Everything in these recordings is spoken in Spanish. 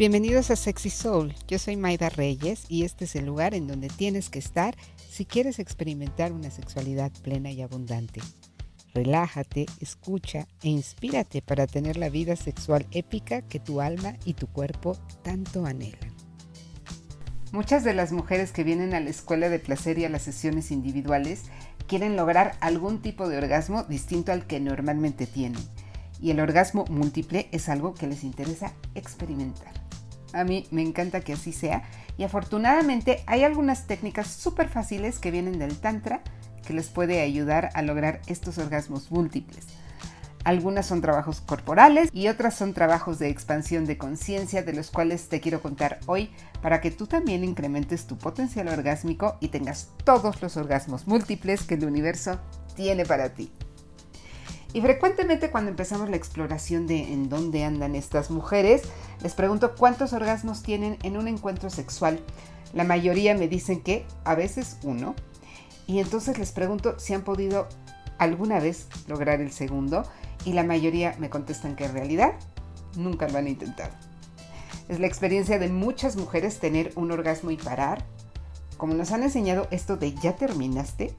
Bienvenidos a Sexy Soul. Yo soy Maida Reyes y este es el lugar en donde tienes que estar si quieres experimentar una sexualidad plena y abundante. Relájate, escucha e inspírate para tener la vida sexual épica que tu alma y tu cuerpo tanto anhelan. Muchas de las mujeres que vienen a la escuela de placer y a las sesiones individuales quieren lograr algún tipo de orgasmo distinto al que normalmente tienen. Y el orgasmo múltiple es algo que les interesa experimentar. A mí me encanta que así sea y afortunadamente hay algunas técnicas súper fáciles que vienen del Tantra que les puede ayudar a lograr estos orgasmos múltiples. Algunas son trabajos corporales y otras son trabajos de expansión de conciencia de los cuales te quiero contar hoy para que tú también incrementes tu potencial orgásmico y tengas todos los orgasmos múltiples que el universo tiene para ti. Y frecuentemente cuando empezamos la exploración de en dónde andan estas mujeres, les pregunto cuántos orgasmos tienen en un encuentro sexual. La mayoría me dicen que a veces uno. Y entonces les pregunto si han podido alguna vez lograr el segundo. Y la mayoría me contestan que en realidad nunca lo han intentado. Es la experiencia de muchas mujeres tener un orgasmo y parar. Como nos han enseñado esto de ya terminaste,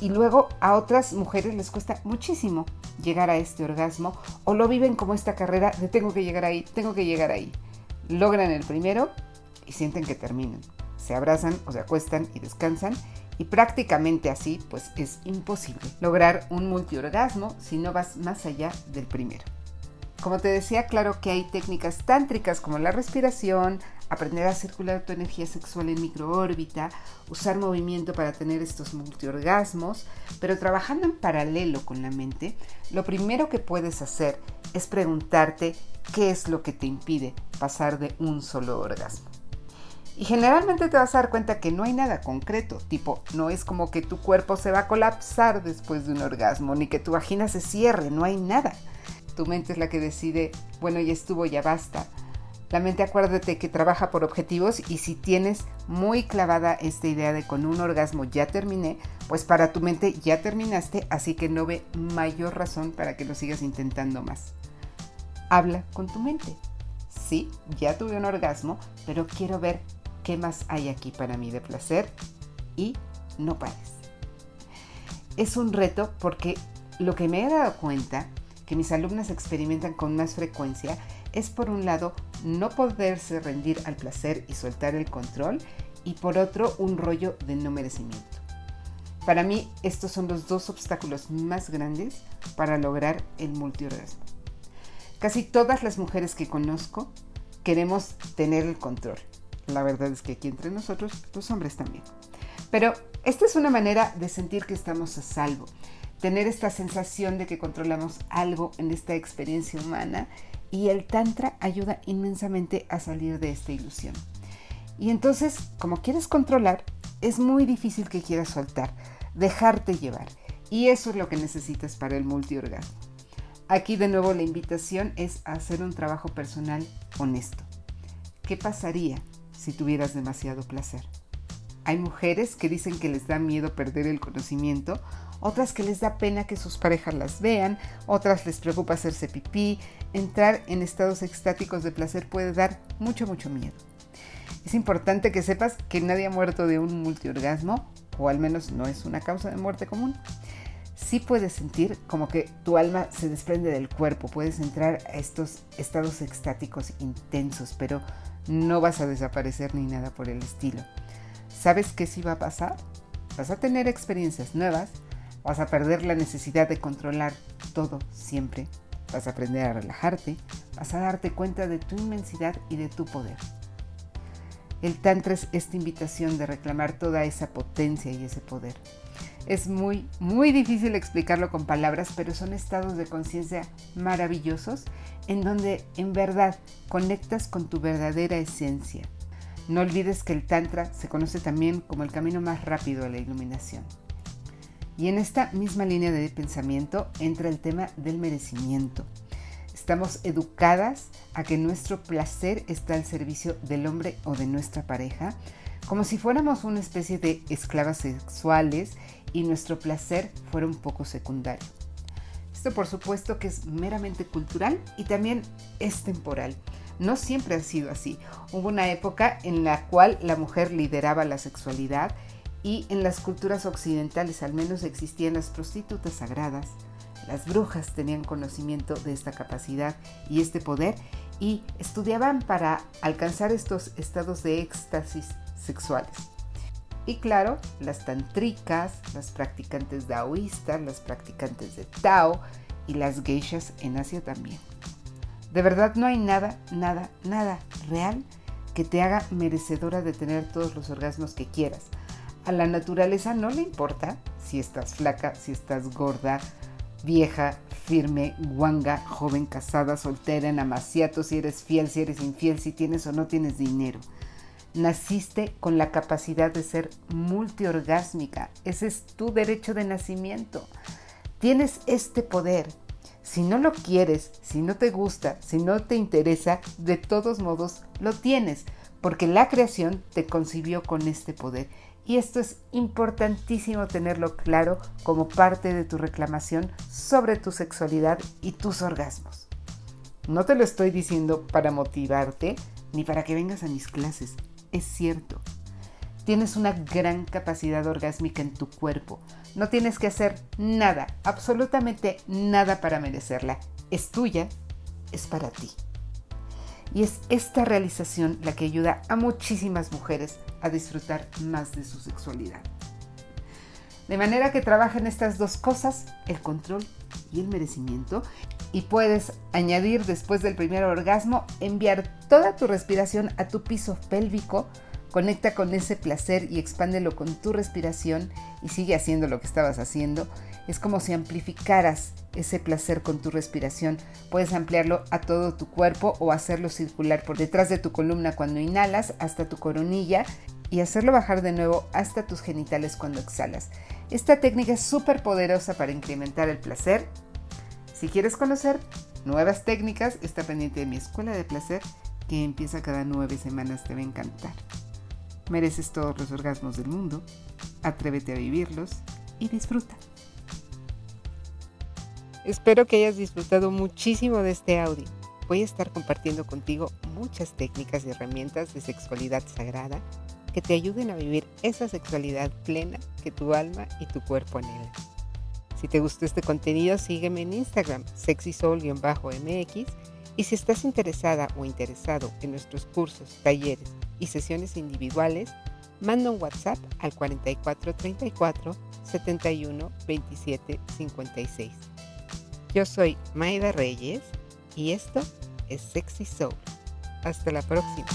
y luego a otras mujeres les cuesta muchísimo llegar a este orgasmo o lo viven como esta carrera de tengo que llegar ahí, tengo que llegar ahí. Logran el primero y sienten que terminan. Se abrazan o se acuestan y descansan y prácticamente así pues es imposible lograr un multiorgasmo si no vas más allá del primero. Como te decía, claro que hay técnicas tántricas como la respiración, aprender a circular tu energía sexual en microórbita, usar movimiento para tener estos multiorgasmos, pero trabajando en paralelo con la mente, lo primero que puedes hacer es preguntarte qué es lo que te impide pasar de un solo orgasmo. Y generalmente te vas a dar cuenta que no hay nada concreto, tipo, no es como que tu cuerpo se va a colapsar después de un orgasmo, ni que tu vagina se cierre, no hay nada. Tu mente es la que decide, bueno, ya estuvo, ya basta la mente acuérdate que trabaja por objetivos y si tienes muy clavada esta idea de con un orgasmo ya terminé, pues para tu mente ya terminaste, así que no ve mayor razón para que lo sigas intentando más. Habla con tu mente. Sí, ya tuve un orgasmo, pero quiero ver qué más hay aquí para mí de placer y no pares. Es un reto porque lo que me he dado cuenta que mis alumnas experimentan con más frecuencia es por un lado no poderse rendir al placer y soltar el control y por otro un rollo de no merecimiento. Para mí estos son los dos obstáculos más grandes para lograr el multiorgasmo. Casi todas las mujeres que conozco queremos tener el control. La verdad es que aquí entre nosotros los hombres también. Pero esta es una manera de sentir que estamos a salvo, tener esta sensación de que controlamos algo en esta experiencia humana y el Tantra ayuda inmensamente a salir de esta ilusión. Y entonces, como quieres controlar, es muy difícil que quieras soltar, dejarte llevar. Y eso es lo que necesitas para el multiorgasmo. Aquí de nuevo la invitación es a hacer un trabajo personal honesto. ¿Qué pasaría si tuvieras demasiado placer? Hay mujeres que dicen que les da miedo perder el conocimiento otras que les da pena que sus parejas las vean, otras les preocupa hacerse pipí. Entrar en estados extáticos de placer puede dar mucho, mucho miedo. Es importante que sepas que nadie ha muerto de un multiorgasmo, o al menos no es una causa de muerte común. Sí puedes sentir como que tu alma se desprende del cuerpo, puedes entrar a estos estados extáticos intensos, pero no vas a desaparecer ni nada por el estilo. ¿Sabes qué sí va a pasar? Vas a tener experiencias nuevas, Vas a perder la necesidad de controlar todo siempre. Vas a aprender a relajarte. Vas a darte cuenta de tu inmensidad y de tu poder. El Tantra es esta invitación de reclamar toda esa potencia y ese poder. Es muy, muy difícil explicarlo con palabras, pero son estados de conciencia maravillosos en donde en verdad conectas con tu verdadera esencia. No olvides que el Tantra se conoce también como el camino más rápido a la iluminación. Y en esta misma línea de pensamiento entra el tema del merecimiento. Estamos educadas a que nuestro placer está al servicio del hombre o de nuestra pareja, como si fuéramos una especie de esclavas sexuales y nuestro placer fuera un poco secundario. Esto por supuesto que es meramente cultural y también es temporal. No siempre ha sido así. Hubo una época en la cual la mujer lideraba la sexualidad y en las culturas occidentales al menos existían las prostitutas sagradas. Las brujas tenían conocimiento de esta capacidad y este poder y estudiaban para alcanzar estos estados de éxtasis sexuales. Y claro, las tantricas, las practicantes daoístas, las practicantes de Tao y las geishas en Asia también. De verdad no hay nada, nada, nada real que te haga merecedora de tener todos los orgasmos que quieras. A la naturaleza no le importa si estás flaca, si estás gorda, vieja, firme, guanga, joven, casada, soltera, en amaciato, si eres fiel, si eres infiel, si tienes o no tienes dinero. Naciste con la capacidad de ser multiorgásmica. Ese es tu derecho de nacimiento. Tienes este poder si no lo quieres, si no te gusta, si no te interesa, de todos modos lo tienes, porque la creación te concibió con este poder. Y esto es importantísimo tenerlo claro como parte de tu reclamación sobre tu sexualidad y tus orgasmos. No te lo estoy diciendo para motivarte ni para que vengas a mis clases, es cierto. Tienes una gran capacidad orgásmica en tu cuerpo. No tienes que hacer nada, absolutamente nada para merecerla. Es tuya, es para ti. Y es esta realización la que ayuda a muchísimas mujeres a disfrutar más de su sexualidad. De manera que trabajen estas dos cosas, el control y el merecimiento, y puedes añadir después del primer orgasmo, enviar toda tu respiración a tu piso pélvico, Conecta con ese placer y expándelo con tu respiración y sigue haciendo lo que estabas haciendo. Es como si amplificaras ese placer con tu respiración. Puedes ampliarlo a todo tu cuerpo o hacerlo circular por detrás de tu columna cuando inhalas hasta tu coronilla y hacerlo bajar de nuevo hasta tus genitales cuando exhalas. Esta técnica es súper poderosa para incrementar el placer. Si quieres conocer nuevas técnicas, está pendiente de mi escuela de placer que empieza cada nueve semanas. Te va a encantar. Mereces todos los orgasmos del mundo. Atrévete a vivirlos y disfruta. Espero que hayas disfrutado muchísimo de este audio. Voy a estar compartiendo contigo muchas técnicas y herramientas de sexualidad sagrada que te ayuden a vivir esa sexualidad plena que tu alma y tu cuerpo anhelan. Si te gustó este contenido, sígueme en Instagram, sexysoul-mx, y si estás interesada o interesado en nuestros cursos, talleres y sesiones individuales, manda un WhatsApp al 4434 71 27 56. Yo soy Maida Reyes y esto es Sexy Soul. Hasta la próxima.